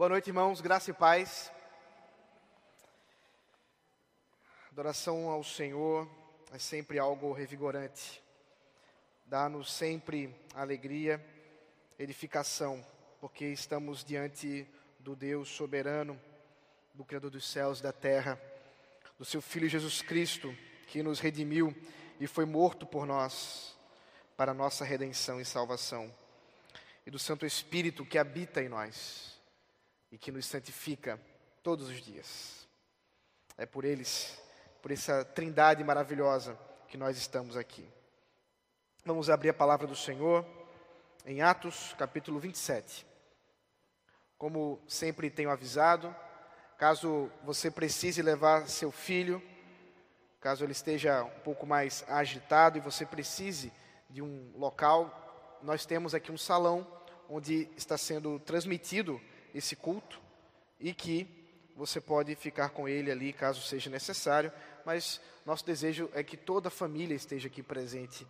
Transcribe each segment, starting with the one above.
Boa noite, irmãos, graça e paz. Adoração ao Senhor é sempre algo revigorante, dá-nos sempre alegria, edificação, porque estamos diante do Deus soberano, do Criador dos céus e da terra, do Seu Filho Jesus Cristo, que nos redimiu e foi morto por nós, para nossa redenção e salvação, e do Santo Espírito que habita em nós e que nos santifica todos os dias. É por eles, por essa trindade maravilhosa que nós estamos aqui. Vamos abrir a palavra do Senhor em Atos, capítulo 27. Como sempre tenho avisado, caso você precise levar seu filho, caso ele esteja um pouco mais agitado e você precise de um local, nós temos aqui um salão onde está sendo transmitido esse culto e que você pode ficar com ele ali caso seja necessário, mas nosso desejo é que toda a família esteja aqui presente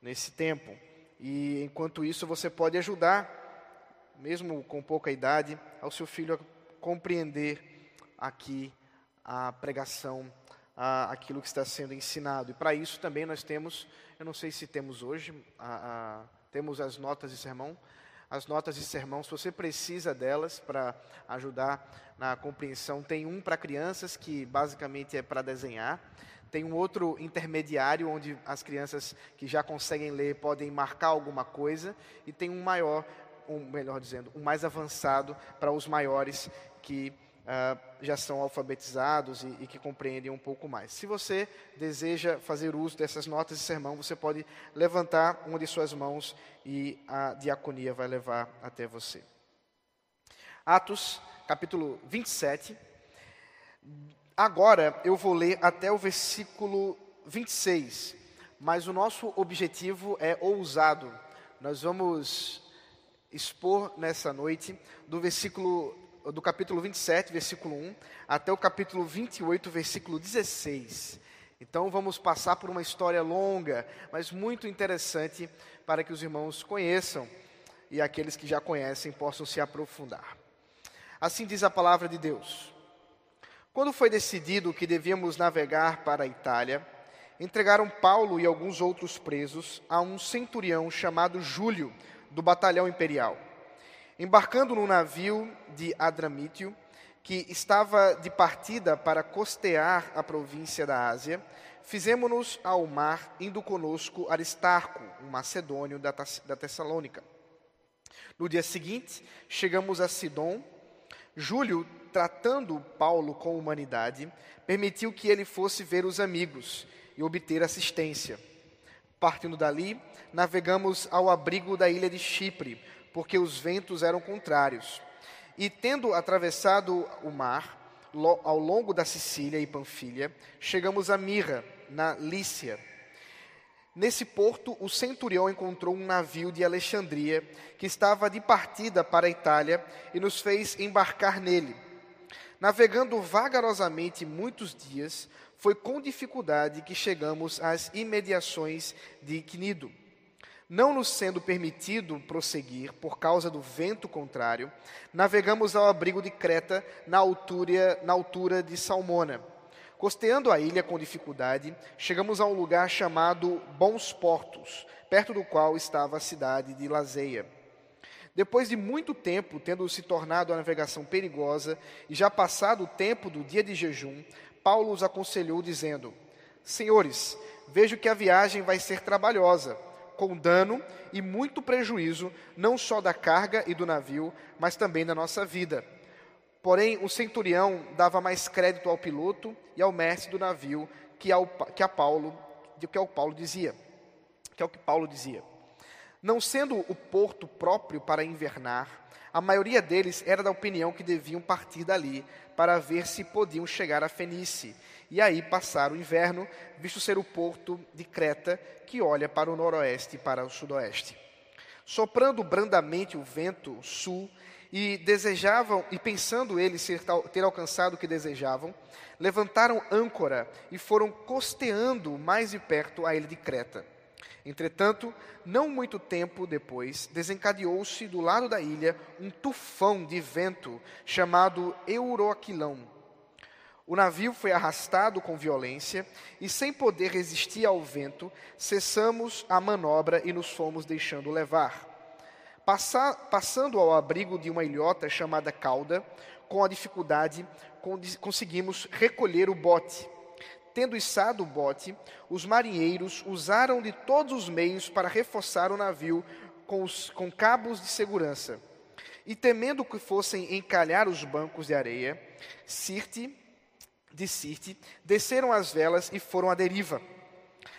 nesse tempo. E enquanto isso, você pode ajudar, mesmo com pouca idade, ao seu filho a compreender aqui a pregação, a, aquilo que está sendo ensinado. E para isso também nós temos, eu não sei se temos hoje, a, a, temos as notas de sermão, as notas de sermão, se você precisa delas para ajudar na compreensão, tem um para crianças, que basicamente é para desenhar, tem um outro intermediário, onde as crianças que já conseguem ler podem marcar alguma coisa, e tem um maior, um, melhor dizendo, um mais avançado para os maiores que uh, já são alfabetizados e, e, que compreendem um pouco mais. Se você deseja fazer uso dessas notas de sermão, você pode levantar uma de suas mãos e a diaconia vai levar até você. Atos, capítulo 27. Agora eu vou ler até o versículo 26, mas o nosso objetivo é ousado. Nós vamos expor nessa noite do versículo do capítulo 27, versículo 1, até o capítulo 28, versículo 16. Então vamos passar por uma história longa, mas muito interessante para que os irmãos conheçam e aqueles que já conhecem possam se aprofundar. Assim diz a palavra de Deus. Quando foi decidido que devíamos navegar para a Itália, entregaram Paulo e alguns outros presos a um centurião chamado Júlio, do batalhão imperial. Embarcando no navio de Adramítio, que estava de partida para costear a província da Ásia, fizemos-nos ao mar, indo conosco Aristarco, um macedônio da, da Tessalônica. No dia seguinte, chegamos a Sidom. Júlio, tratando Paulo com humanidade, permitiu que ele fosse ver os amigos e obter assistência. Partindo dali, navegamos ao abrigo da ilha de Chipre, porque os ventos eram contrários. E tendo atravessado o mar, ao longo da Sicília e Panfilha, chegamos a Mirra, na Lícia. Nesse porto, o centurião encontrou um navio de Alexandria que estava de partida para a Itália e nos fez embarcar nele. Navegando vagarosamente muitos dias, foi com dificuldade que chegamos às imediações de Cnido. Não nos sendo permitido prosseguir por causa do vento contrário, navegamos ao abrigo de Creta, na altura, na altura de Salmona. Costeando a ilha com dificuldade, chegamos a um lugar chamado Bons Portos, perto do qual estava a cidade de Lazeia. Depois de muito tempo, tendo se tornado a navegação perigosa e já passado o tempo do dia de jejum, Paulo os aconselhou, dizendo: Senhores, vejo que a viagem vai ser trabalhosa com dano e muito prejuízo, não só da carga e do navio, mas também da nossa vida. Porém, o centurião dava mais crédito ao piloto e ao mestre do navio que, ao, que a Paulo, que ao Paulo dizia, que é o que Paulo dizia. Não sendo o porto próprio para invernar, a maioria deles era da opinião que deviam partir dali para ver se podiam chegar a Fenice e aí passar o inverno, visto ser o porto de Creta que olha para o noroeste e para o sudoeste. Soprando brandamente o vento sul e desejavam e pensando eles ter alcançado o que desejavam, levantaram âncora e foram costeando mais de perto a ilha de Creta. Entretanto, não muito tempo depois, desencadeou-se do lado da ilha um tufão de vento chamado Euroquilão. O navio foi arrastado com violência e, sem poder resistir ao vento, cessamos a manobra e nos fomos deixando levar. Passa, passando ao abrigo de uma ilhota chamada Cauda, com a dificuldade conseguimos recolher o bote Tendo içado o bote, os marinheiros usaram de todos os meios para reforçar o navio com, os, com cabos de segurança. E temendo que fossem encalhar os bancos de areia, Sirte, de Sirte, desceram as velas e foram à deriva.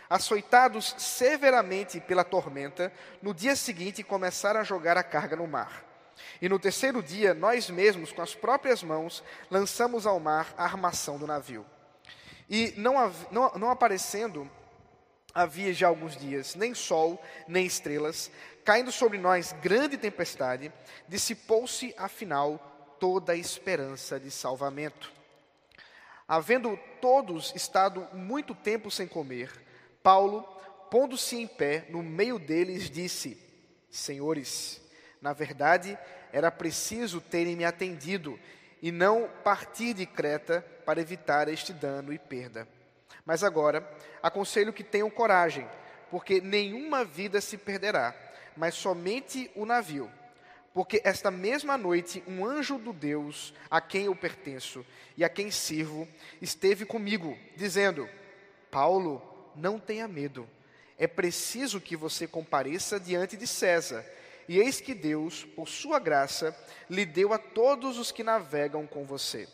Açoitados severamente pela tormenta, no dia seguinte começaram a jogar a carga no mar. E no terceiro dia, nós mesmos, com as próprias mãos, lançamos ao mar a armação do navio. E não, não, não aparecendo havia já alguns dias nem sol, nem estrelas, caindo sobre nós grande tempestade, dissipou-se afinal toda a esperança de salvamento. Havendo todos estado muito tempo sem comer, Paulo, pondo-se em pé no meio deles, disse: Senhores, na verdade era preciso terem me atendido e não partir de Creta para evitar este dano e perda. Mas agora, aconselho que tenham coragem, porque nenhuma vida se perderá, mas somente o navio. Porque esta mesma noite um anjo do Deus a quem eu pertenço e a quem sirvo esteve comigo, dizendo: Paulo, não tenha medo. É preciso que você compareça diante de César e eis que Deus, por sua graça, lhe deu a todos os que navegam com você.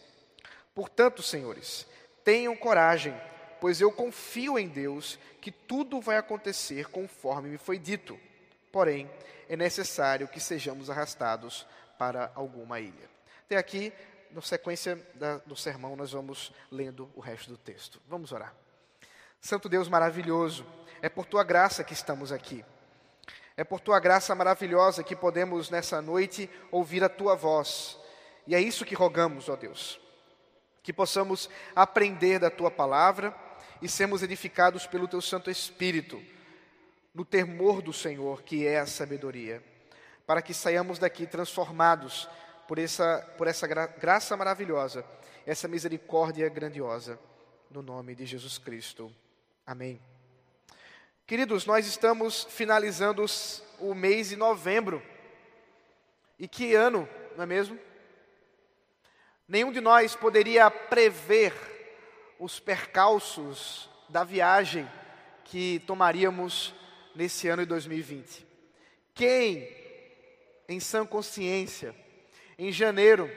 Portanto, senhores, tenham coragem, pois eu confio em Deus que tudo vai acontecer conforme me foi dito. Porém, é necessário que sejamos arrastados para alguma ilha. Até aqui, na sequência da, do sermão, nós vamos lendo o resto do texto. Vamos orar. Santo Deus maravilhoso, é por tua graça que estamos aqui. É por tua graça maravilhosa que podemos nessa noite ouvir a tua voz. E é isso que rogamos, ó Deus. Que possamos aprender da tua palavra e sermos edificados pelo teu Santo Espírito, no temor do Senhor, que é a sabedoria, para que saiamos daqui transformados por essa, por essa gra graça maravilhosa, essa misericórdia grandiosa, no nome de Jesus Cristo. Amém. Queridos, nós estamos finalizando o mês de novembro. E que ano, não é mesmo? Nenhum de nós poderia prever os percalços da viagem que tomaríamos nesse ano de 2020. Quem, em sã consciência, em janeiro,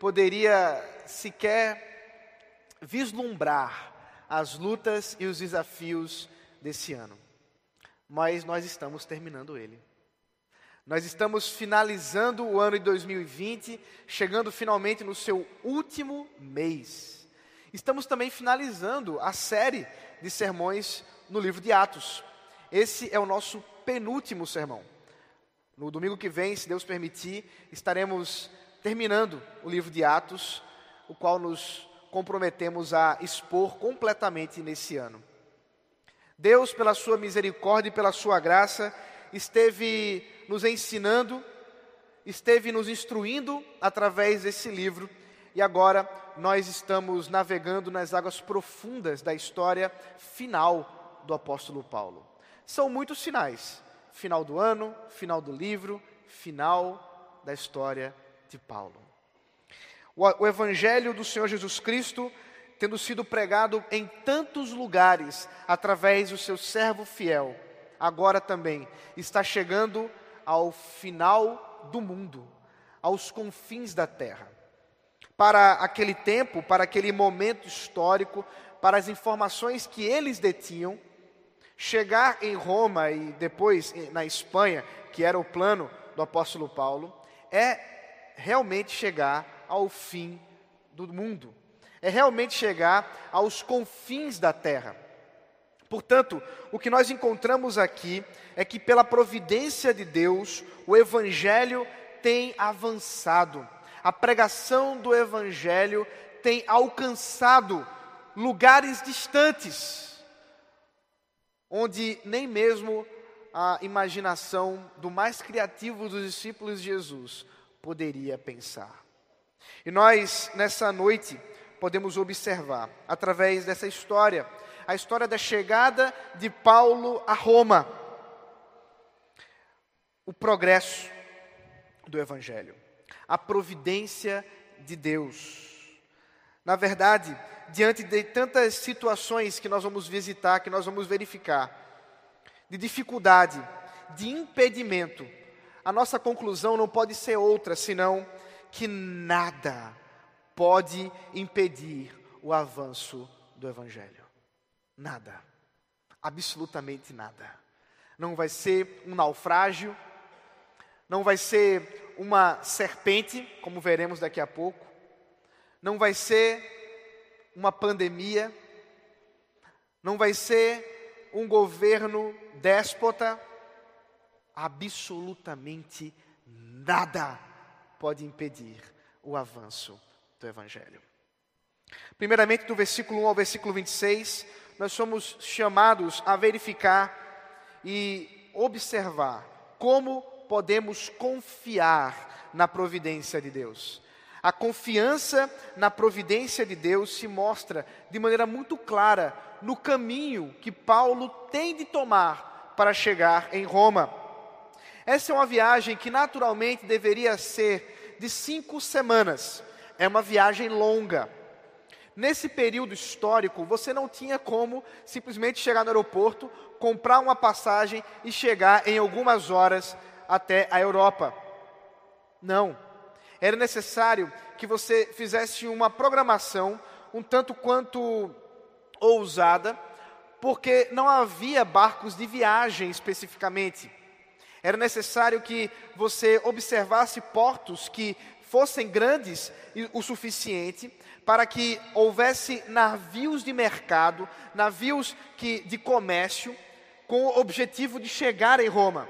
poderia sequer vislumbrar as lutas e os desafios desse ano. Mas nós estamos terminando ele. Nós estamos finalizando o ano de 2020, chegando finalmente no seu último mês. Estamos também finalizando a série de sermões no livro de Atos. Esse é o nosso penúltimo sermão. No domingo que vem, se Deus permitir, estaremos terminando o livro de Atos, o qual nos comprometemos a expor completamente nesse ano. Deus, pela sua misericórdia e pela sua graça, esteve nos ensinando, esteve nos instruindo através desse livro, e agora nós estamos navegando nas águas profundas da história final do apóstolo Paulo. São muitos finais: final do ano, final do livro, final da história de Paulo. O, o evangelho do Senhor Jesus Cristo tendo sido pregado em tantos lugares através do seu servo fiel, agora também está chegando ao final do mundo, aos confins da terra. Para aquele tempo, para aquele momento histórico, para as informações que eles detinham, chegar em Roma e depois na Espanha, que era o plano do apóstolo Paulo, é realmente chegar ao fim do mundo é realmente chegar aos confins da terra. Portanto, o que nós encontramos aqui é que, pela providência de Deus, o Evangelho tem avançado, a pregação do Evangelho tem alcançado lugares distantes. onde nem mesmo a imaginação do mais criativo dos discípulos de Jesus poderia pensar. E nós, nessa noite, podemos observar, através dessa história, a história da chegada de Paulo a Roma, o progresso do Evangelho, a providência de Deus. Na verdade, diante de tantas situações que nós vamos visitar, que nós vamos verificar, de dificuldade, de impedimento, a nossa conclusão não pode ser outra senão que nada pode impedir o avanço do Evangelho. Nada. Absolutamente nada. Não vai ser um naufrágio, não vai ser uma serpente, como veremos daqui a pouco, não vai ser uma pandemia, não vai ser um governo déspota, absolutamente nada pode impedir o avanço do Evangelho. Primeiramente, do versículo 1 ao versículo 26, nós somos chamados a verificar e observar como podemos confiar na providência de Deus. A confiança na providência de Deus se mostra de maneira muito clara no caminho que Paulo tem de tomar para chegar em Roma. Essa é uma viagem que naturalmente deveria ser de cinco semanas. É uma viagem longa. Nesse período histórico, você não tinha como simplesmente chegar no aeroporto, comprar uma passagem e chegar em algumas horas até a Europa. Não. Era necessário que você fizesse uma programação um tanto quanto ousada, porque não havia barcos de viagem especificamente. Era necessário que você observasse portos que fossem grandes o suficiente para que houvesse navios de mercado, navios que, de comércio, com o objetivo de chegar em Roma.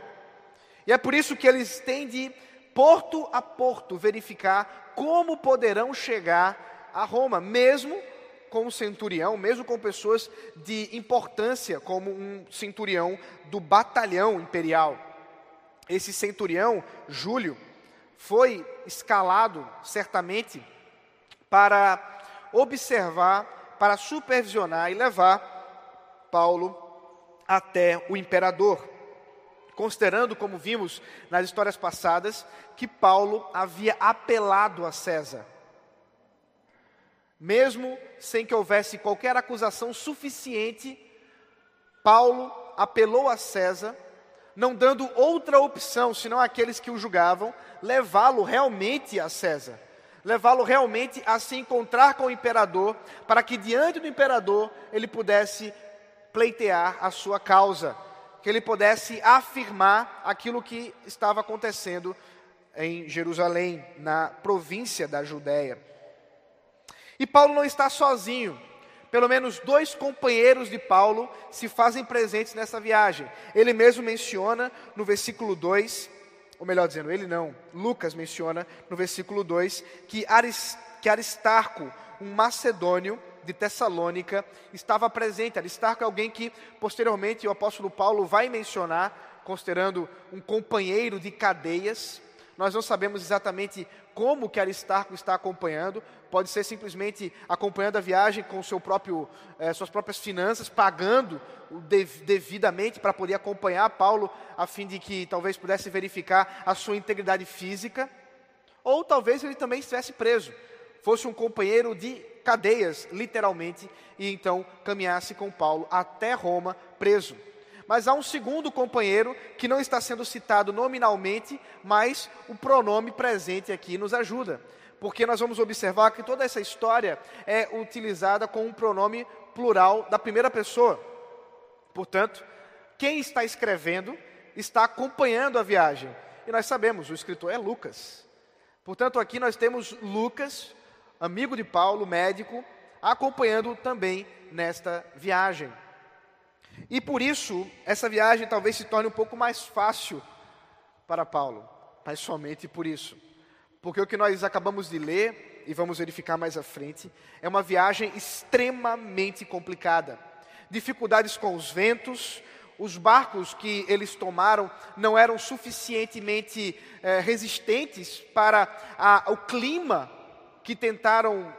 E é por isso que eles têm de, porto a porto, verificar como poderão chegar a Roma, mesmo com um centurião, mesmo com pessoas de importância, como um centurião do batalhão imperial. Esse centurião, Júlio, foi escalado certamente para observar, para supervisionar e levar Paulo até o imperador. Considerando, como vimos nas histórias passadas, que Paulo havia apelado a César. Mesmo sem que houvesse qualquer acusação suficiente, Paulo apelou a César, não dando outra opção senão aqueles que o julgavam, levá-lo realmente a César levá-lo realmente a se encontrar com o imperador, para que diante do imperador ele pudesse pleitear a sua causa, que ele pudesse afirmar aquilo que estava acontecendo em Jerusalém, na província da Judéia. E Paulo não está sozinho. Pelo menos dois companheiros de Paulo se fazem presentes nessa viagem. Ele mesmo menciona no versículo 2 ou melhor dizendo, ele não, Lucas menciona no versículo 2 que, que Aristarco, um macedônio de Tessalônica, estava presente. Aristarco é alguém que posteriormente o apóstolo Paulo vai mencionar, considerando um companheiro de cadeias. Nós não sabemos exatamente como que Aristarco está acompanhando, pode ser simplesmente acompanhando a viagem com seu próprio, eh, suas próprias finanças, pagando devidamente para poder acompanhar Paulo, a fim de que talvez pudesse verificar a sua integridade física, ou talvez ele também estivesse preso, fosse um companheiro de cadeias, literalmente, e então caminhasse com Paulo até Roma preso. Mas há um segundo companheiro que não está sendo citado nominalmente, mas o pronome presente aqui nos ajuda. Porque nós vamos observar que toda essa história é utilizada com um pronome plural da primeira pessoa. Portanto, quem está escrevendo está acompanhando a viagem. E nós sabemos, o escritor é Lucas. Portanto, aqui nós temos Lucas, amigo de Paulo, médico, acompanhando também nesta viagem. E por isso, essa viagem talvez se torne um pouco mais fácil para Paulo, mas somente por isso. Porque o que nós acabamos de ler, e vamos verificar mais à frente, é uma viagem extremamente complicada. dificuldades com os ventos, os barcos que eles tomaram não eram suficientemente eh, resistentes para a, o clima que tentaram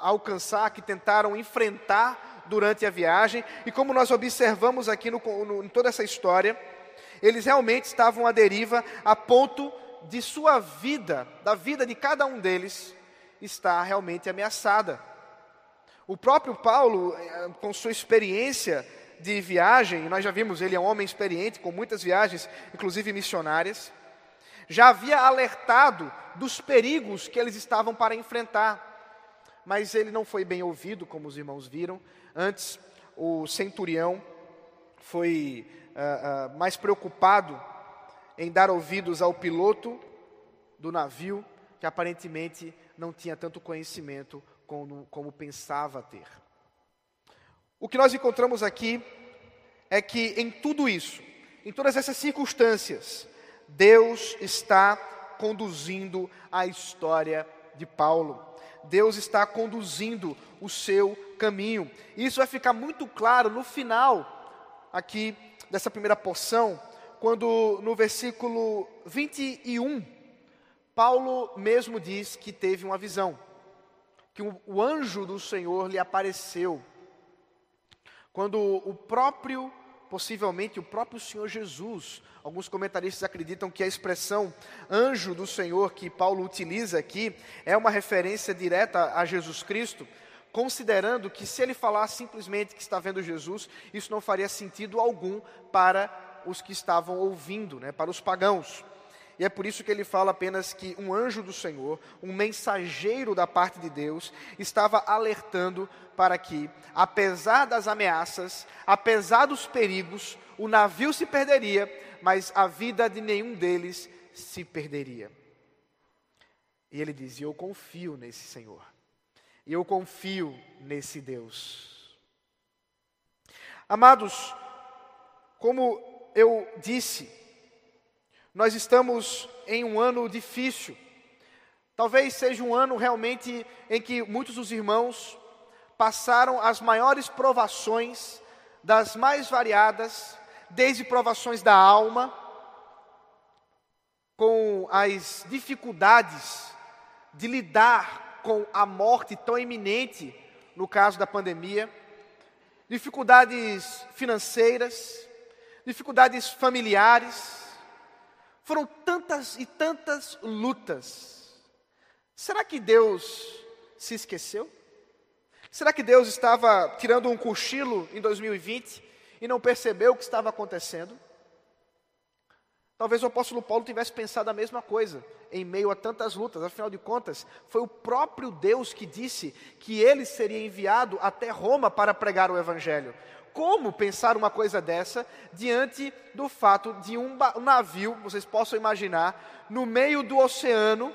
alcançar, que tentaram enfrentar durante a viagem. E como nós observamos aqui no, no, em toda essa história, eles realmente estavam à deriva a ponto de sua vida, da vida de cada um deles, estar realmente ameaçada. O próprio Paulo, eh, com sua experiência de viagem, nós já vimos, ele é um homem experiente, com muitas viagens, inclusive missionárias, já havia alertado dos perigos que eles estavam para enfrentar. Mas ele não foi bem ouvido, como os irmãos viram. Antes, o centurião foi uh, uh, mais preocupado em dar ouvidos ao piloto do navio, que aparentemente não tinha tanto conhecimento como, como pensava ter. O que nós encontramos aqui é que em tudo isso, em todas essas circunstâncias, Deus está conduzindo a história de Paulo. Deus está conduzindo o seu caminho. Isso vai ficar muito claro no final aqui dessa primeira porção, quando no versículo 21, Paulo mesmo diz que teve uma visão, que o anjo do Senhor lhe apareceu quando o próprio, possivelmente o próprio Senhor Jesus, alguns comentaristas acreditam que a expressão anjo do Senhor que Paulo utiliza aqui é uma referência direta a Jesus Cristo, considerando que se ele falar simplesmente que está vendo Jesus, isso não faria sentido algum para os que estavam ouvindo, né, para os pagãos. E é por isso que ele fala apenas que um anjo do Senhor, um mensageiro da parte de Deus, estava alertando para que, apesar das ameaças, apesar dos perigos, o navio se perderia, mas a vida de nenhum deles se perderia. E ele diz: Eu confio nesse Senhor, eu confio nesse Deus. Amados, como eu disse, nós estamos em um ano difícil. Talvez seja um ano realmente em que muitos dos irmãos passaram as maiores provações, das mais variadas, desde provações da alma, com as dificuldades de lidar com a morte tão iminente, no caso da pandemia, dificuldades financeiras, dificuldades familiares, foram tantas e tantas lutas. Será que Deus se esqueceu? Será que Deus estava tirando um cochilo em 2020 e não percebeu o que estava acontecendo? Talvez o apóstolo Paulo tivesse pensado a mesma coisa em meio a tantas lutas, afinal de contas, foi o próprio Deus que disse que ele seria enviado até Roma para pregar o evangelho como pensar uma coisa dessa diante do fato de um navio, vocês possam imaginar, no meio do oceano,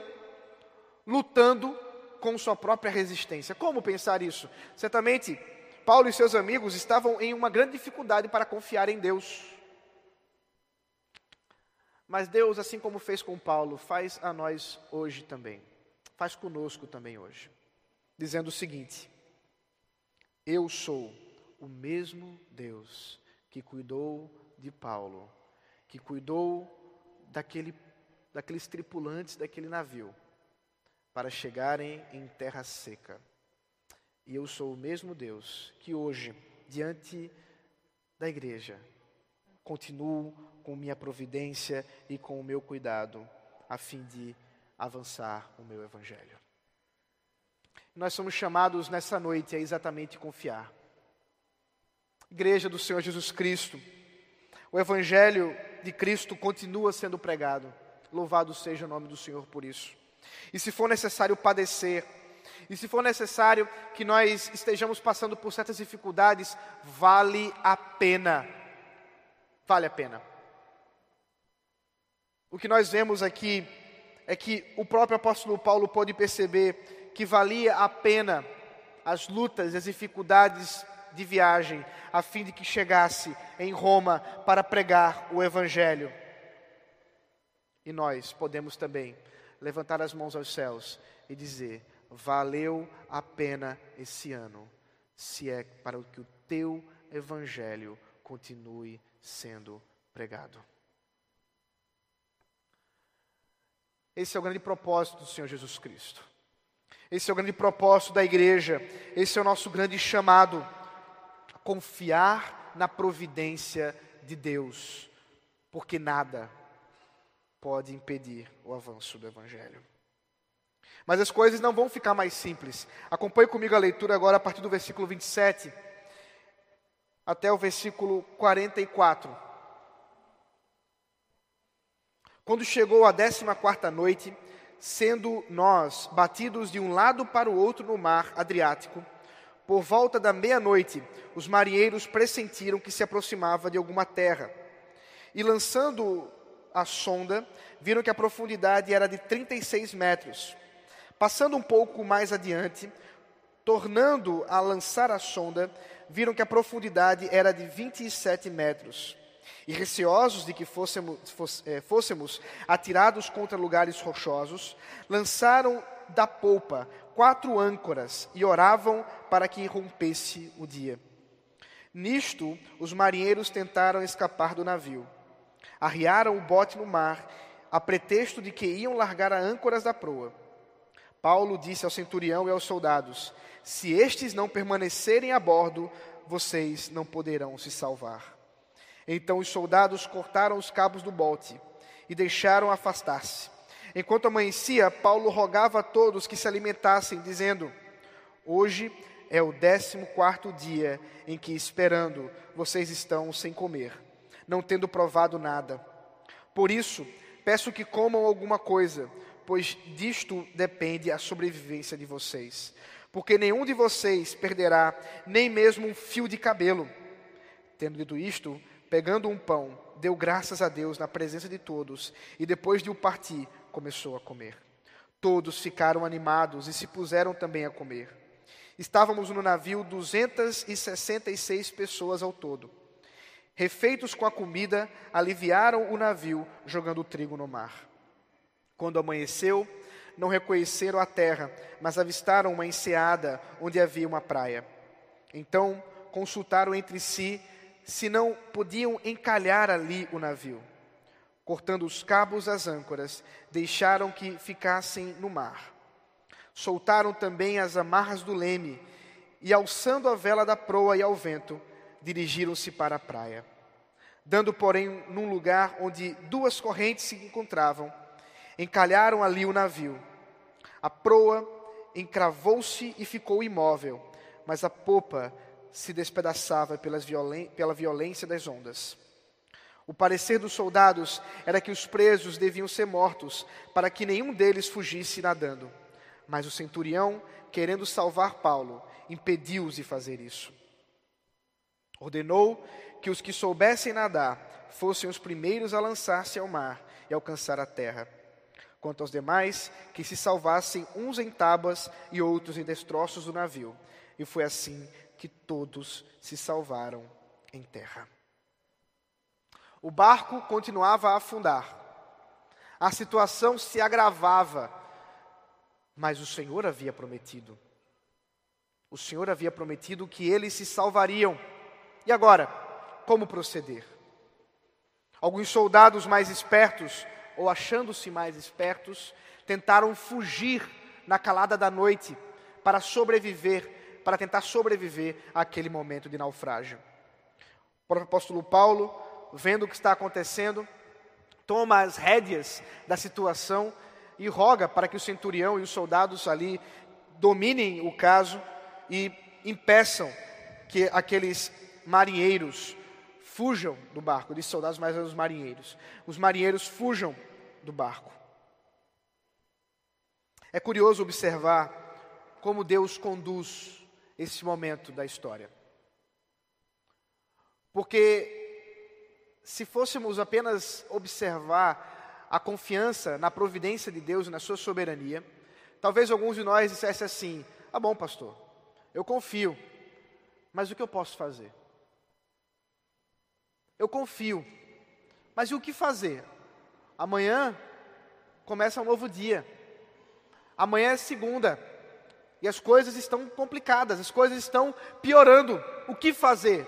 lutando com sua própria resistência. Como pensar isso? Certamente, Paulo e seus amigos estavam em uma grande dificuldade para confiar em Deus. Mas Deus, assim como fez com Paulo, faz a nós hoje também. Faz conosco também hoje. Dizendo o seguinte: Eu sou o mesmo Deus que cuidou de Paulo, que cuidou daquele, daqueles tripulantes daquele navio, para chegarem em terra seca. E eu sou o mesmo Deus que hoje, diante da igreja, continuo com minha providência e com o meu cuidado, a fim de avançar o meu evangelho. Nós somos chamados nessa noite a exatamente confiar Igreja do Senhor Jesus Cristo, o Evangelho de Cristo continua sendo pregado. Louvado seja o nome do Senhor por isso. E se for necessário padecer, e se for necessário que nós estejamos passando por certas dificuldades, vale a pena. Vale a pena. O que nós vemos aqui é que o próprio apóstolo Paulo pode perceber que valia a pena as lutas, as dificuldades de viagem, a fim de que chegasse em Roma para pregar o Evangelho. E nós podemos também levantar as mãos aos céus e dizer: valeu a pena esse ano, se é para que o teu evangelho continue sendo pregado. Esse é o grande propósito do Senhor Jesus Cristo. Esse é o grande propósito da igreja. Esse é o nosso grande chamado. Confiar na providência de Deus, porque nada pode impedir o avanço do Evangelho. Mas as coisas não vão ficar mais simples. Acompanhe comigo a leitura agora a partir do versículo 27 até o versículo 44. Quando chegou a décima quarta noite, sendo nós batidos de um lado para o outro no mar Adriático, por volta da meia-noite, os marinheiros pressentiram que se aproximava de alguma terra. E lançando a sonda, viram que a profundidade era de 36 metros. Passando um pouco mais adiante, tornando a lançar a sonda, viram que a profundidade era de 27 metros. E receosos de que fôssemos, eh, fôssemos atirados contra lugares rochosos, lançaram da polpa quatro âncoras e oravam para que rompesse o dia. Nisto, os marinheiros tentaram escapar do navio. Arriaram o bote no mar, a pretexto de que iam largar as âncoras da proa. Paulo disse ao centurião e aos soldados: Se estes não permanecerem a bordo, vocês não poderão se salvar. Então os soldados cortaram os cabos do bote e deixaram afastar-se. Enquanto amanhecia, Paulo rogava a todos que se alimentassem, dizendo: Hoje é o décimo quarto dia em que, esperando, vocês estão sem comer, não tendo provado nada. Por isso, peço que comam alguma coisa, pois disto depende a sobrevivência de vocês. Porque nenhum de vocês perderá nem mesmo um fio de cabelo. Tendo dito isto, pegando um pão, deu graças a Deus na presença de todos e depois de o partir, começou a comer. Todos ficaram animados e se puseram também a comer. Estávamos no navio 266 pessoas ao todo. Refeitos com a comida, aliviaram o navio, jogando trigo no mar. Quando amanheceu, não reconheceram a terra, mas avistaram uma enseada onde havia uma praia. Então consultaram entre si se não podiam encalhar ali o navio. Cortando os cabos das âncoras, deixaram que ficassem no mar. Soltaram também as amarras do leme e, alçando a vela da proa e ao vento, dirigiram-se para a praia. Dando, porém, num lugar onde duas correntes se encontravam, Encalharam ali o navio. A proa encravou-se e ficou imóvel, mas a popa se despedaçava pela violência das ondas. O parecer dos soldados era que os presos deviam ser mortos, para que nenhum deles fugisse nadando. Mas o centurião, querendo salvar Paulo, impediu-os de fazer isso. Ordenou que os que soubessem nadar fossem os primeiros a lançar-se ao mar e alcançar a terra quanto aos demais, que se salvassem uns em tábuas e outros em destroços do navio. E foi assim que todos se salvaram em terra. O barco continuava a afundar. A situação se agravava, mas o Senhor havia prometido. O Senhor havia prometido que eles se salvariam. E agora, como proceder? Alguns soldados mais espertos ou achando-se mais espertos, tentaram fugir na calada da noite para sobreviver, para tentar sobreviver àquele momento de naufrágio. O apóstolo Paulo, vendo o que está acontecendo, toma as rédeas da situação e roga para que o centurião e os soldados ali dominem o caso e impeçam que aqueles marinheiros fujam do barco, de soldados mais os marinheiros. Os marinheiros fujam do barco. É curioso observar como Deus conduz esse momento da história. Porque se fôssemos apenas observar a confiança na providência de Deus e na sua soberania, talvez alguns de nós dissessem assim: "Ah, bom, pastor, eu confio, mas o que eu posso fazer?" Eu confio, mas e o que fazer? Amanhã começa um novo dia. Amanhã é segunda. E as coisas estão complicadas, as coisas estão piorando. O que fazer?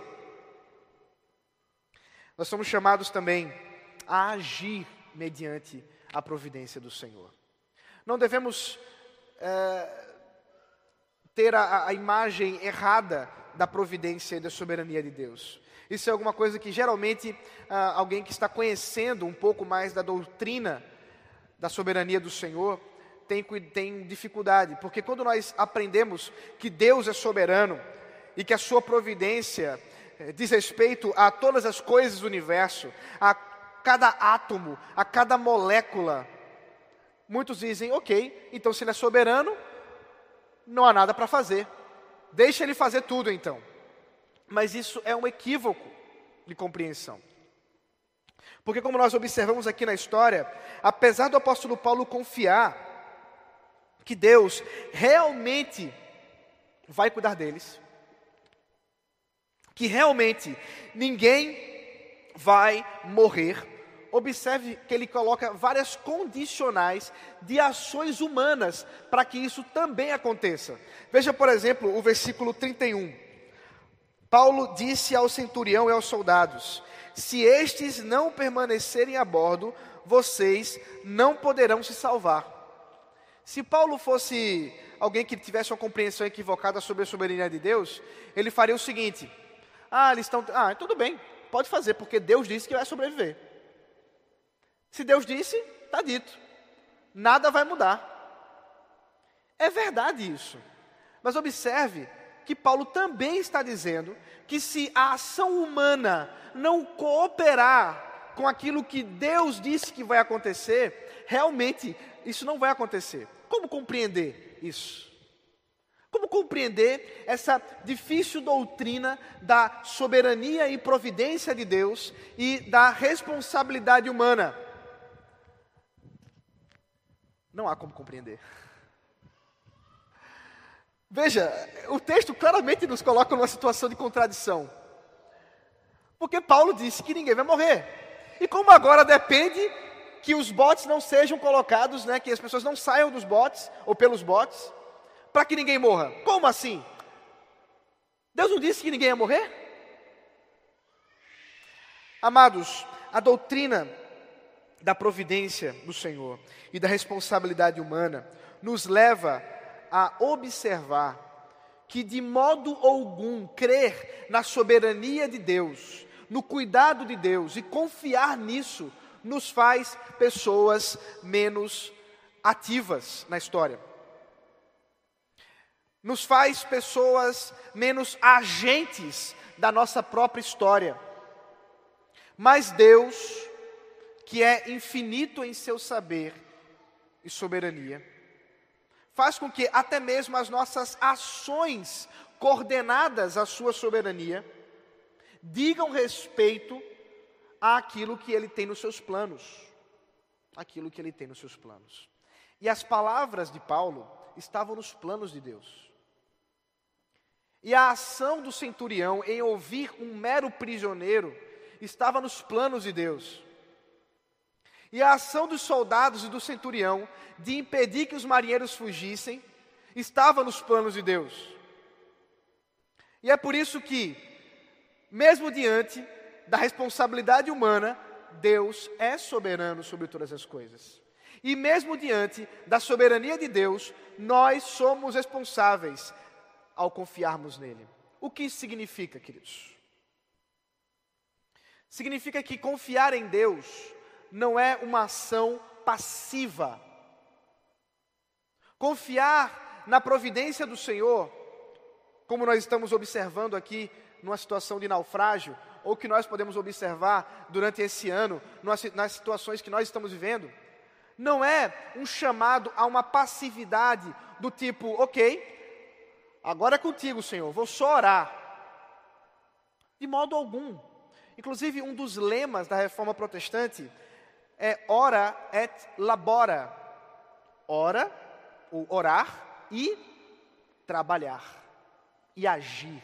Nós somos chamados também a agir mediante a providência do Senhor. Não devemos é, ter a, a imagem errada da providência e da soberania de Deus. Isso é alguma coisa que geralmente ah, alguém que está conhecendo um pouco mais da doutrina da soberania do Senhor tem, tem dificuldade, porque quando nós aprendemos que Deus é soberano e que a sua providência diz respeito a todas as coisas do universo, a cada átomo, a cada molécula, muitos dizem, ok, então se ele é soberano, não há nada para fazer. Deixa ele fazer tudo então. Mas isso é um equívoco de compreensão. Porque, como nós observamos aqui na história, apesar do apóstolo Paulo confiar que Deus realmente vai cuidar deles, que realmente ninguém vai morrer, observe que ele coloca várias condicionais de ações humanas para que isso também aconteça. Veja, por exemplo, o versículo 31. Paulo disse ao centurião e aos soldados: Se estes não permanecerem a bordo, vocês não poderão se salvar. Se Paulo fosse alguém que tivesse uma compreensão equivocada sobre a soberania de Deus, ele faria o seguinte: Ah, eles estão. Ah, tudo bem, pode fazer, porque Deus disse que vai sobreviver. Se Deus disse, está dito. Nada vai mudar. É verdade isso. Mas observe que Paulo também está dizendo que se a ação humana não cooperar com aquilo que Deus disse que vai acontecer, realmente isso não vai acontecer. Como compreender isso? Como compreender essa difícil doutrina da soberania e providência de Deus e da responsabilidade humana? Não há como compreender. Veja, o texto claramente nos coloca numa situação de contradição. Porque Paulo disse que ninguém vai morrer. E como agora depende que os botes não sejam colocados, né, que as pessoas não saiam dos botes ou pelos botes, para que ninguém morra. Como assim? Deus não disse que ninguém ia morrer? Amados, a doutrina da providência do Senhor e da responsabilidade humana nos leva a observar que, de modo algum, crer na soberania de Deus, no cuidado de Deus e confiar nisso, nos faz pessoas menos ativas na história. Nos faz pessoas menos agentes da nossa própria história. Mas Deus, que é infinito em seu saber e soberania, faz com que até mesmo as nossas ações coordenadas à sua soberania digam respeito àquilo que ele tem nos seus planos. Aquilo que ele tem nos seus planos. E as palavras de Paulo estavam nos planos de Deus. E a ação do centurião em ouvir um mero prisioneiro estava nos planos de Deus. E a ação dos soldados e do centurião de impedir que os marinheiros fugissem estava nos planos de Deus. E é por isso que, mesmo diante da responsabilidade humana, Deus é soberano sobre todas as coisas. E mesmo diante da soberania de Deus, nós somos responsáveis ao confiarmos nele. O que isso significa, queridos? Significa que confiar em Deus não é uma ação passiva. Confiar na providência do Senhor, como nós estamos observando aqui numa situação de naufrágio, ou que nós podemos observar durante esse ano, nas situações que nós estamos vivendo, não é um chamado a uma passividade do tipo, ok, agora é contigo, Senhor, vou só orar. De modo algum. Inclusive, um dos lemas da reforma protestante é ora et labora. Ora, ou orar e trabalhar e agir.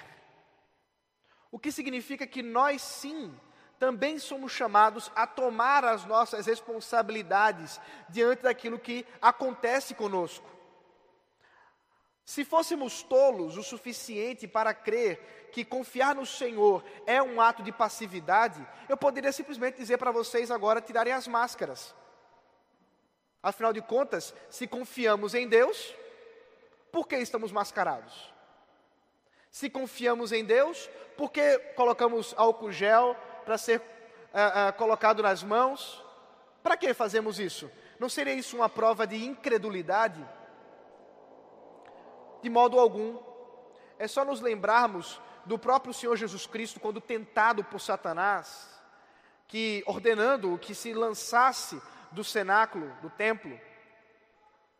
O que significa que nós sim também somos chamados a tomar as nossas responsabilidades diante daquilo que acontece conosco. Se fôssemos tolos o suficiente para crer que confiar no Senhor é um ato de passividade, eu poderia simplesmente dizer para vocês agora tirarem as máscaras. Afinal de contas, se confiamos em Deus, por que estamos mascarados? Se confiamos em Deus, por que colocamos álcool gel para ser uh, uh, colocado nas mãos? Para que fazemos isso? Não seria isso uma prova de incredulidade? De modo algum. É só nos lembrarmos do próprio Senhor Jesus Cristo, quando tentado por Satanás, que ordenando que se lançasse do cenáculo, do templo,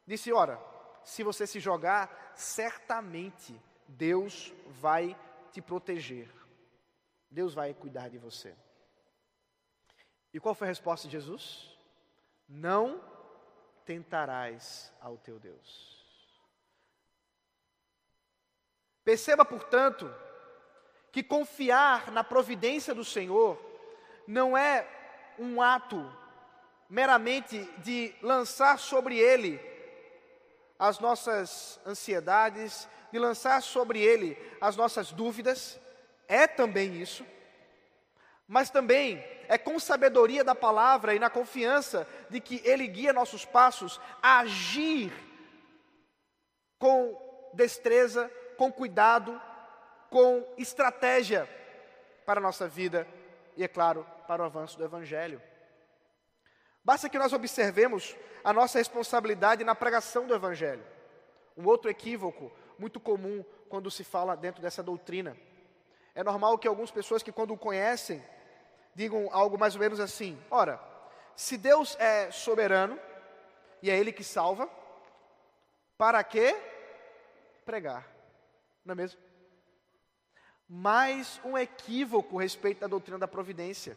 disse: Ora, se você se jogar, certamente Deus vai te proteger, Deus vai cuidar de você. E qual foi a resposta de Jesus? Não tentarás ao teu Deus. Perceba, portanto, que confiar na providência do Senhor não é um ato meramente de lançar sobre Ele as nossas ansiedades, de lançar sobre Ele as nossas dúvidas, é também isso, mas também é com sabedoria da palavra e na confiança de que Ele guia nossos passos agir com destreza, com cuidado, com estratégia para a nossa vida e, é claro, para o avanço do Evangelho. Basta que nós observemos a nossa responsabilidade na pregação do Evangelho. Um outro equívoco muito comum quando se fala dentro dessa doutrina. É normal que algumas pessoas que, quando o conhecem, digam algo mais ou menos assim: ora, se Deus é soberano e é Ele que salva, para que pregar? Não é mesmo? Mais um equívoco respeito da doutrina da providência.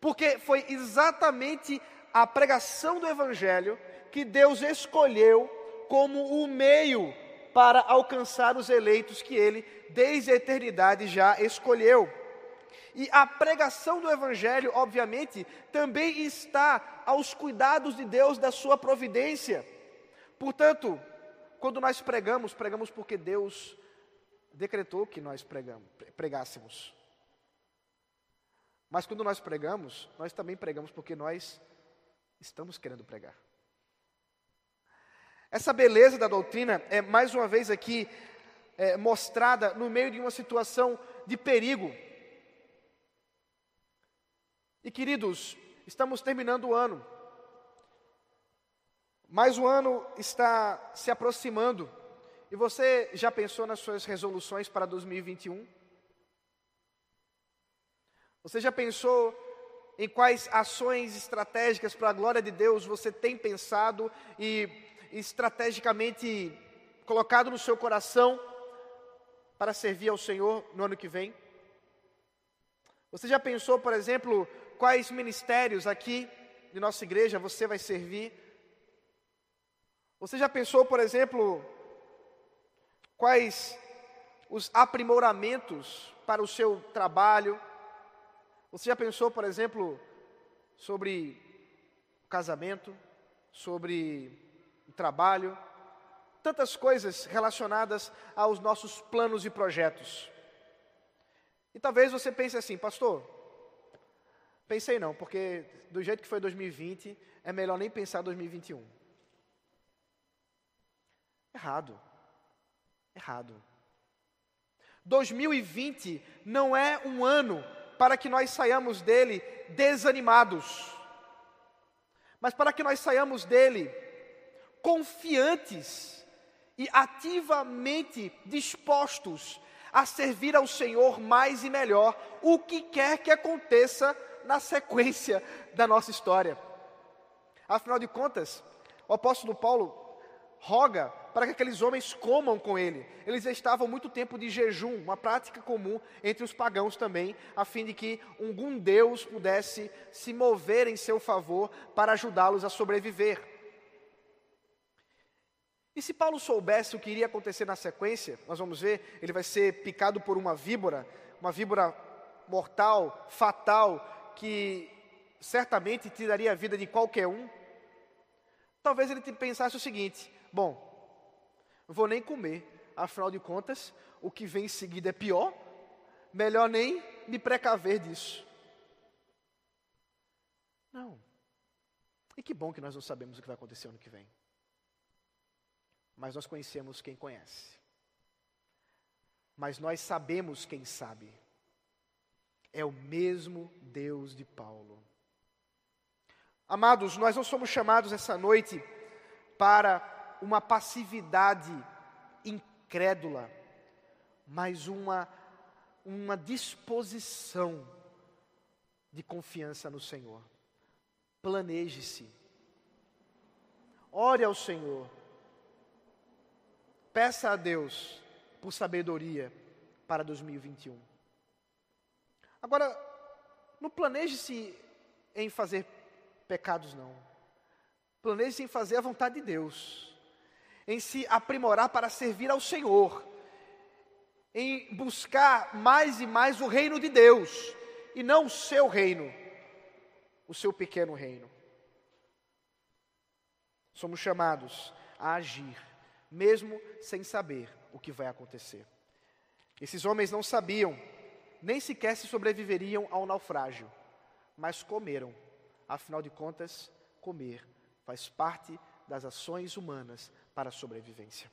Porque foi exatamente a pregação do Evangelho que Deus escolheu como o meio para alcançar os eleitos que Ele, desde a eternidade, já escolheu. E a pregação do Evangelho, obviamente, também está aos cuidados de Deus, da Sua providência. Portanto, quando nós pregamos, pregamos porque Deus decretou que nós pregamos, pregássemos. Mas quando nós pregamos, nós também pregamos porque nós estamos querendo pregar. Essa beleza da doutrina é mais uma vez aqui é, mostrada no meio de uma situação de perigo. E queridos, estamos terminando o ano. Mais um ano está se aproximando. E você já pensou nas suas resoluções para 2021? Você já pensou em quais ações estratégicas para a glória de Deus você tem pensado e estrategicamente colocado no seu coração para servir ao Senhor no ano que vem? Você já pensou, por exemplo, quais ministérios aqui de nossa igreja você vai servir? Você já pensou, por exemplo, Quais os aprimoramentos para o seu trabalho? Você já pensou, por exemplo, sobre o casamento, sobre o trabalho, tantas coisas relacionadas aos nossos planos e projetos. E talvez você pense assim, pastor, pensei não, porque do jeito que foi 2020, é melhor nem pensar 2021. Errado. Errado. 2020 não é um ano para que nós saiamos dele desanimados, mas para que nós saiamos dele confiantes e ativamente dispostos a servir ao Senhor mais e melhor, o que quer que aconteça na sequência da nossa história. Afinal de contas, o apóstolo Paulo roga para que aqueles homens comam com ele. Eles estavam muito tempo de jejum, uma prática comum entre os pagãos também, a fim de que algum Deus pudesse se mover em seu favor para ajudá-los a sobreviver. E se Paulo soubesse o que iria acontecer na sequência, nós vamos ver, ele vai ser picado por uma víbora, uma víbora mortal, fatal, que certamente tiraria a vida de qualquer um. Talvez ele pensasse o seguinte: bom, vou nem comer. Afinal de contas, o que vem em seguida é pior. Melhor nem me precaver disso. Não. E que bom que nós não sabemos o que vai acontecer ano que vem. Mas nós conhecemos quem conhece. Mas nós sabemos quem sabe. É o mesmo Deus de Paulo. Amados, nós não somos chamados essa noite para uma passividade incrédula, mas uma, uma disposição de confiança no Senhor. Planeje-se. Ore ao Senhor. Peça a Deus por sabedoria para 2021. Agora, não planeje-se em fazer pecados, não. Planeje-se em fazer a vontade de Deus, em se aprimorar para servir ao Senhor, em buscar mais e mais o reino de Deus, e não o seu reino, o seu pequeno reino. Somos chamados a agir, mesmo sem saber o que vai acontecer. Esses homens não sabiam, nem sequer se sobreviveriam ao naufrágio, mas comeram. Afinal de contas, comer faz parte das ações humanas para a sobrevivência.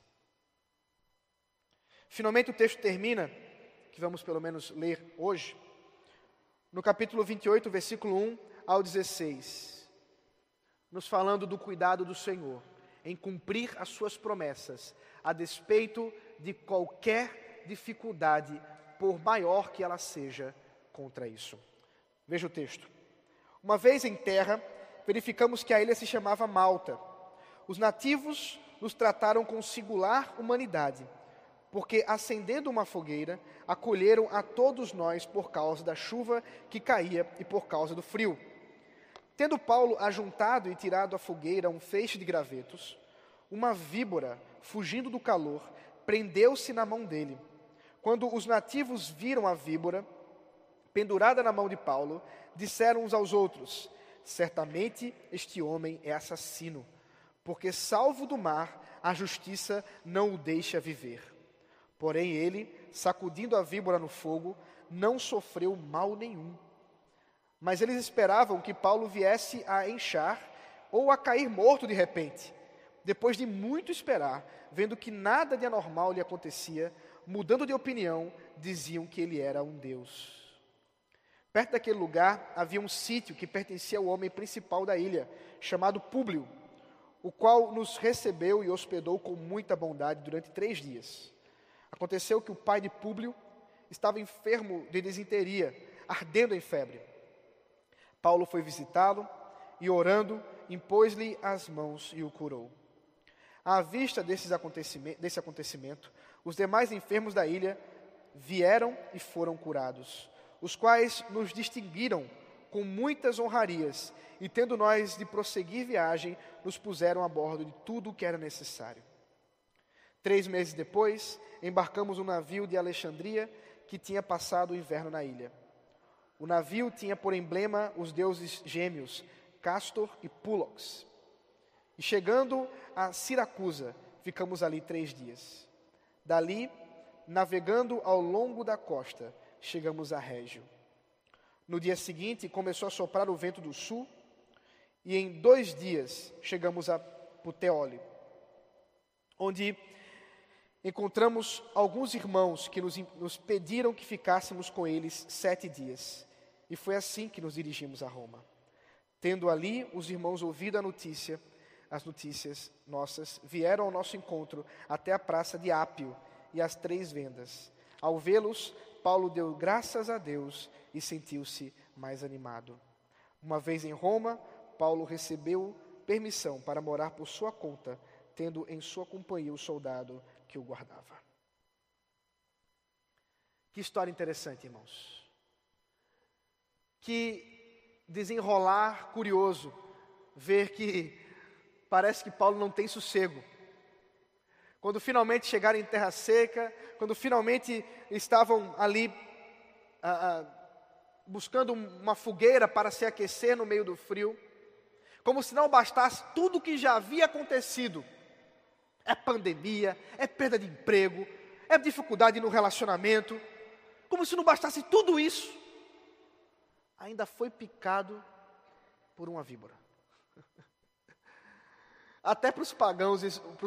Finalmente, o texto termina, que vamos pelo menos ler hoje, no capítulo 28, versículo 1 ao 16, nos falando do cuidado do Senhor em cumprir as suas promessas, a despeito de qualquer dificuldade, por maior que ela seja contra isso. Veja o texto. Uma vez em terra, verificamos que a ilha se chamava Malta. Os nativos nos trataram com singular humanidade, porque acendendo uma fogueira, acolheram a todos nós por causa da chuva que caía e por causa do frio. Tendo Paulo ajuntado e tirado à fogueira um feixe de gravetos, uma víbora, fugindo do calor, prendeu-se na mão dele. Quando os nativos viram a víbora pendurada na mão de Paulo, disseram uns aos outros: Certamente este homem é assassino, porque, salvo do mar, a justiça não o deixa viver. Porém, ele, sacudindo a víbora no fogo, não sofreu mal nenhum. Mas eles esperavam que Paulo viesse a enchar ou a cair morto de repente. Depois de muito esperar, vendo que nada de anormal lhe acontecia, mudando de opinião, diziam que ele era um deus. Perto daquele lugar havia um sítio que pertencia ao homem principal da ilha, chamado Públio, o qual nos recebeu e hospedou com muita bondade durante três dias. Aconteceu que o pai de Públio estava enfermo de desinteria, ardendo em febre. Paulo foi visitá-lo e, orando, impôs-lhe as mãos e o curou. À vista acontecimento, desse acontecimento, os demais enfermos da ilha vieram e foram curados, os quais nos distinguiram com muitas honrarias, e tendo nós de prosseguir viagem, nos puseram a bordo de tudo o que era necessário. Três meses depois, embarcamos um navio de Alexandria que tinha passado o inverno na ilha. O navio tinha por emblema os deuses gêmeos, Castor e Pulox. E chegando a Siracusa, ficamos ali três dias. Dali, navegando ao longo da costa, chegamos a Régio. No dia seguinte, começou a soprar o vento do sul, e em dois dias chegamos a Puteoli, onde encontramos alguns irmãos que nos, nos pediram que ficássemos com eles sete dias. E foi assim que nos dirigimos a Roma. Tendo ali os irmãos ouvido a notícia, as notícias nossas, vieram ao nosso encontro até a praça de Ápio e as três vendas. Ao vê-los, Paulo deu graças a Deus e sentiu-se mais animado. Uma vez em Roma, Paulo recebeu permissão para morar por sua conta, tendo em sua companhia o soldado que o guardava. Que história interessante, irmãos. Que desenrolar curioso ver que parece que Paulo não tem sossego. Quando finalmente chegaram em terra seca, quando finalmente estavam ali ah, ah, buscando uma fogueira para se aquecer no meio do frio, como se não bastasse tudo o que já havia acontecido, É pandemia, é perda de emprego, é dificuldade no relacionamento. Como se não bastasse tudo isso, ainda foi picado por uma víbora. Até para os pagãos,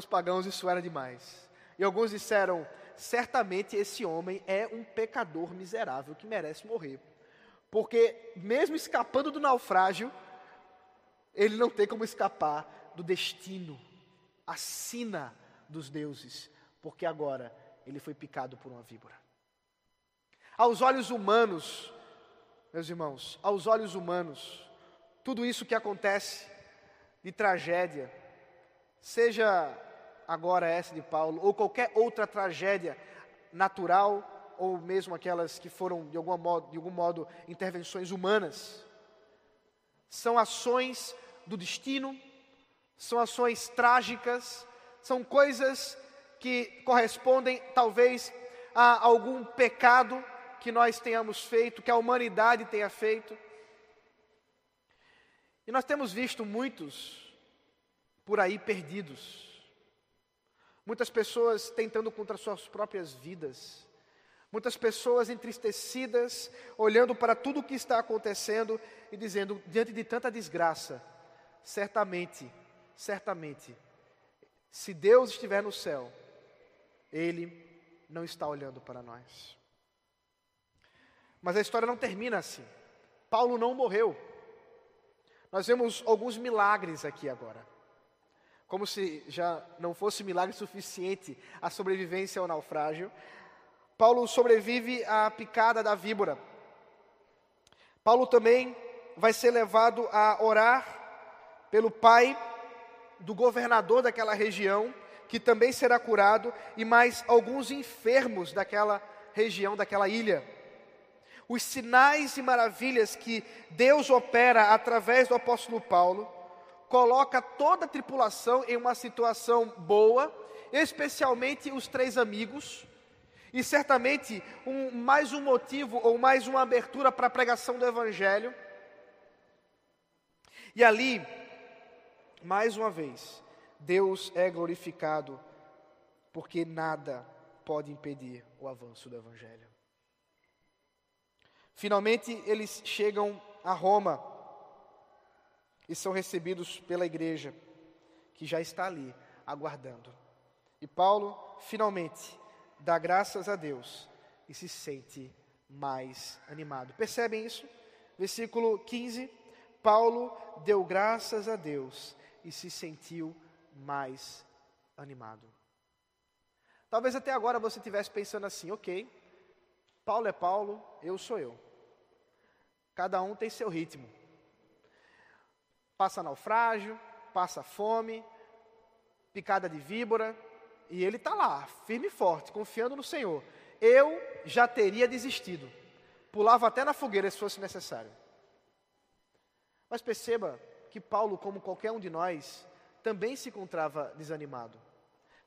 pagãos isso era demais. E alguns disseram: certamente esse homem é um pecador miserável que merece morrer. Porque, mesmo escapando do naufrágio, ele não tem como escapar do destino, a sina dos deuses, porque agora ele foi picado por uma víbora. Aos olhos humanos, meus irmãos, aos olhos humanos, tudo isso que acontece de tragédia, seja agora essa de Paulo, ou qualquer outra tragédia natural, ou mesmo aquelas que foram de, algum modo, de algum modo intervenções humanas, são ações do destino, são ações trágicas, são coisas que correspondem talvez a algum pecado que nós tenhamos feito, que a humanidade tenha feito. E nós temos visto muitos por aí perdidos, muitas pessoas tentando contra suas próprias vidas, muitas pessoas entristecidas, olhando para tudo o que está acontecendo e dizendo, diante de tanta desgraça, certamente, certamente, se Deus estiver no céu, Ele não está olhando para nós. Mas a história não termina assim. Paulo não morreu. Nós vemos alguns milagres aqui agora. Como se já não fosse milagre suficiente a sobrevivência ao naufrágio, Paulo sobrevive à picada da víbora. Paulo também vai ser levado a orar pelo pai do governador daquela região, que também será curado, e mais alguns enfermos daquela região, daquela ilha. Os sinais e maravilhas que Deus opera através do apóstolo Paulo, coloca toda a tripulação em uma situação boa, especialmente os três amigos, e certamente um, mais um motivo ou mais uma abertura para a pregação do Evangelho. E ali, mais uma vez, Deus é glorificado, porque nada pode impedir o avanço do Evangelho. Finalmente, eles chegam a Roma e são recebidos pela igreja, que já está ali, aguardando. E Paulo, finalmente, dá graças a Deus e se sente mais animado. Percebem isso? Versículo 15: Paulo deu graças a Deus e se sentiu mais animado. Talvez até agora você estivesse pensando assim, ok, Paulo é Paulo, eu sou eu. Cada um tem seu ritmo. Passa naufrágio, passa fome, picada de víbora, e ele está lá, firme e forte, confiando no Senhor. Eu já teria desistido, pulava até na fogueira se fosse necessário. Mas perceba que Paulo, como qualquer um de nós, também se encontrava desanimado.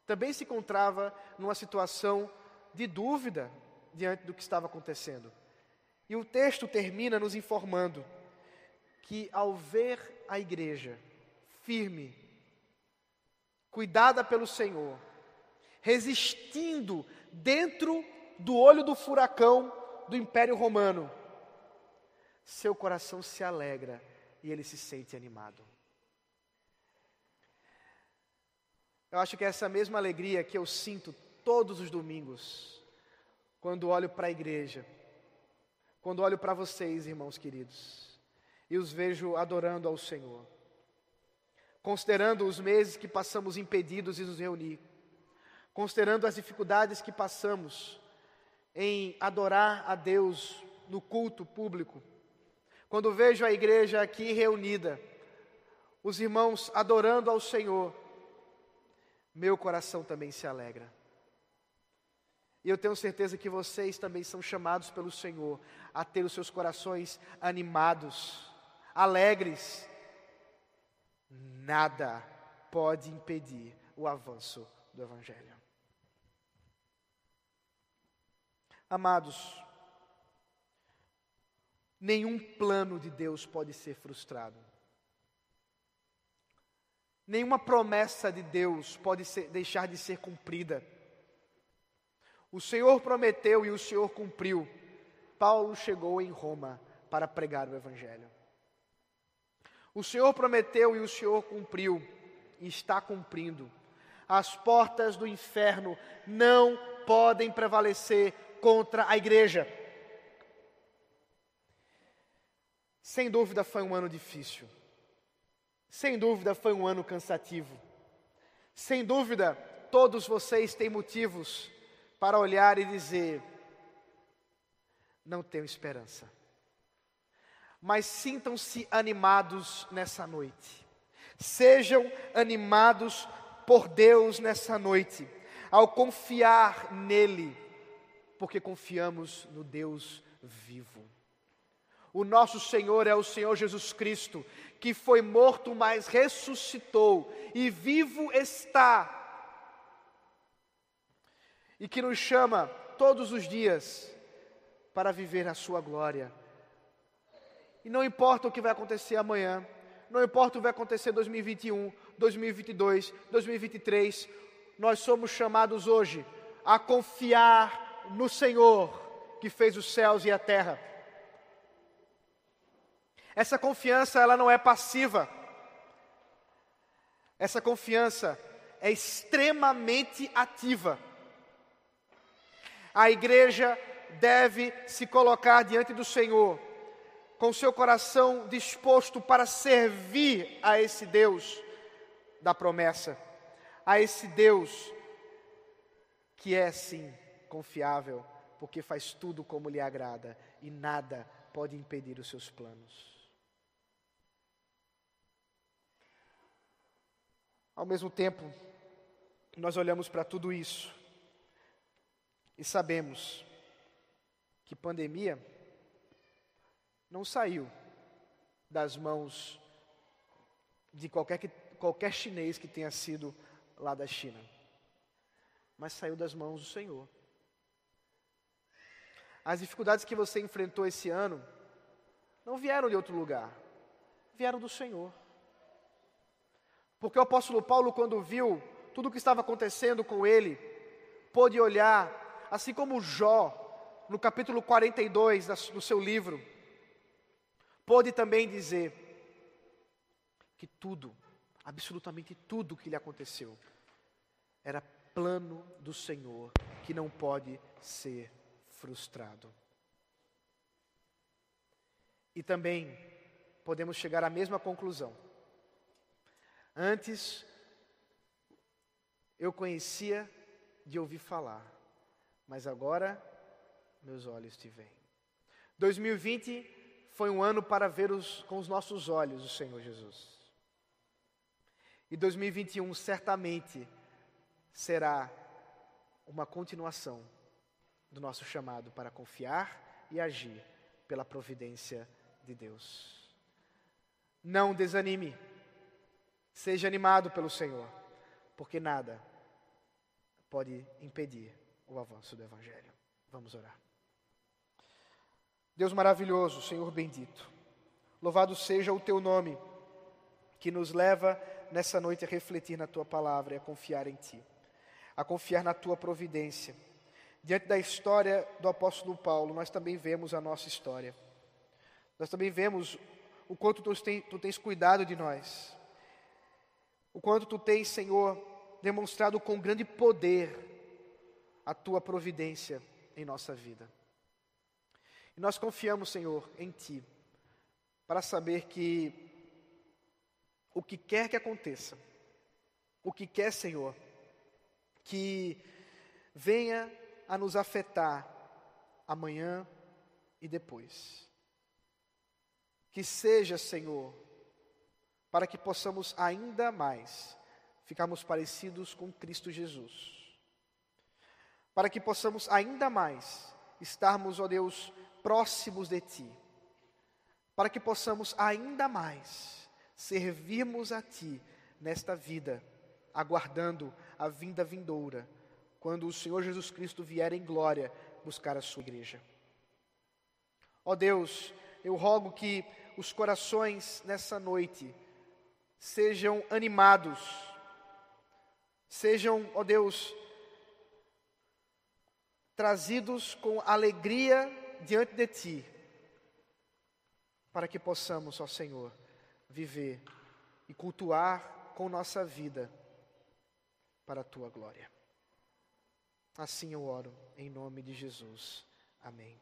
Também se encontrava numa situação de dúvida diante do que estava acontecendo. E o texto termina nos informando que ao ver a igreja firme, cuidada pelo Senhor, resistindo dentro do olho do furacão do Império Romano, seu coração se alegra e ele se sente animado. Eu acho que é essa mesma alegria que eu sinto todos os domingos, quando olho para a igreja, quando olho para vocês, irmãos queridos, e os vejo adorando ao Senhor, considerando os meses que passamos impedidos de nos reunir, considerando as dificuldades que passamos em adorar a Deus no culto público, quando vejo a igreja aqui reunida, os irmãos adorando ao Senhor, meu coração também se alegra. E eu tenho certeza que vocês também são chamados pelo Senhor a ter os seus corações animados, alegres. Nada pode impedir o avanço do Evangelho. Amados, nenhum plano de Deus pode ser frustrado. Nenhuma promessa de Deus pode ser, deixar de ser cumprida. O Senhor prometeu e o Senhor cumpriu. Paulo chegou em Roma para pregar o Evangelho. O Senhor prometeu e o Senhor cumpriu, e está cumprindo. As portas do inferno não podem prevalecer contra a igreja. Sem dúvida foi um ano difícil. Sem dúvida foi um ano cansativo. Sem dúvida, todos vocês têm motivos para olhar e dizer: não tenho esperança. Mas sintam-se animados nessa noite. Sejam animados por Deus nessa noite, ao confiar nele, porque confiamos no Deus vivo. O nosso Senhor é o Senhor Jesus Cristo, que foi morto, mas ressuscitou e vivo está. E que nos chama todos os dias para viver a sua glória. E não importa o que vai acontecer amanhã, não importa o que vai acontecer em 2021, 2022, 2023, nós somos chamados hoje a confiar no Senhor que fez os céus e a terra essa confiança, ela não é passiva. Essa confiança é extremamente ativa. A igreja deve se colocar diante do Senhor com seu coração disposto para servir a esse Deus da promessa, a esse Deus que é sim confiável, porque faz tudo como lhe agrada e nada pode impedir os seus planos. Ao mesmo tempo, nós olhamos para tudo isso e sabemos que pandemia não saiu das mãos de qualquer, que, qualquer chinês que tenha sido lá da China, mas saiu das mãos do Senhor. As dificuldades que você enfrentou esse ano não vieram de outro lugar, vieram do Senhor. Porque o apóstolo Paulo, quando viu tudo o que estava acontecendo com ele, pôde olhar, assim como Jó, no capítulo 42 do seu livro, pôde também dizer que tudo, absolutamente tudo que lhe aconteceu, era plano do Senhor que não pode ser frustrado. E também podemos chegar à mesma conclusão Antes, eu conhecia de ouvir falar, mas agora meus olhos te veem. 2020 foi um ano para ver os, com os nossos olhos o Senhor Jesus. E 2021 certamente será uma continuação do nosso chamado para confiar e agir pela providência de Deus. Não desanime. Seja animado pelo Senhor, porque nada pode impedir o avanço do Evangelho. Vamos orar. Deus maravilhoso, Senhor bendito, louvado seja o teu nome, que nos leva nessa noite a refletir na tua palavra e a confiar em ti, a confiar na tua providência. Diante da história do apóstolo Paulo, nós também vemos a nossa história. Nós também vemos o quanto tu tens, tu tens cuidado de nós, o quanto tu tens, Senhor, demonstrado com grande poder a tua providência em nossa vida. E nós confiamos, Senhor, em Ti, para saber que o que quer que aconteça, o que quer, Senhor, que venha a nos afetar amanhã e depois. Que seja, Senhor, para que possamos ainda mais ficarmos parecidos com Cristo Jesus. Para que possamos ainda mais estarmos, ó Deus, próximos de Ti. Para que possamos ainda mais servirmos a Ti nesta vida, aguardando a vinda vindoura, quando o Senhor Jesus Cristo vier em glória buscar a Sua igreja. Ó Deus, eu rogo que os corações nessa noite sejam animados, sejam, ó Deus, trazidos com alegria diante de Ti, para que possamos, ó Senhor, viver e cultuar com nossa vida para a Tua glória. Assim eu oro, em nome de Jesus. Amém.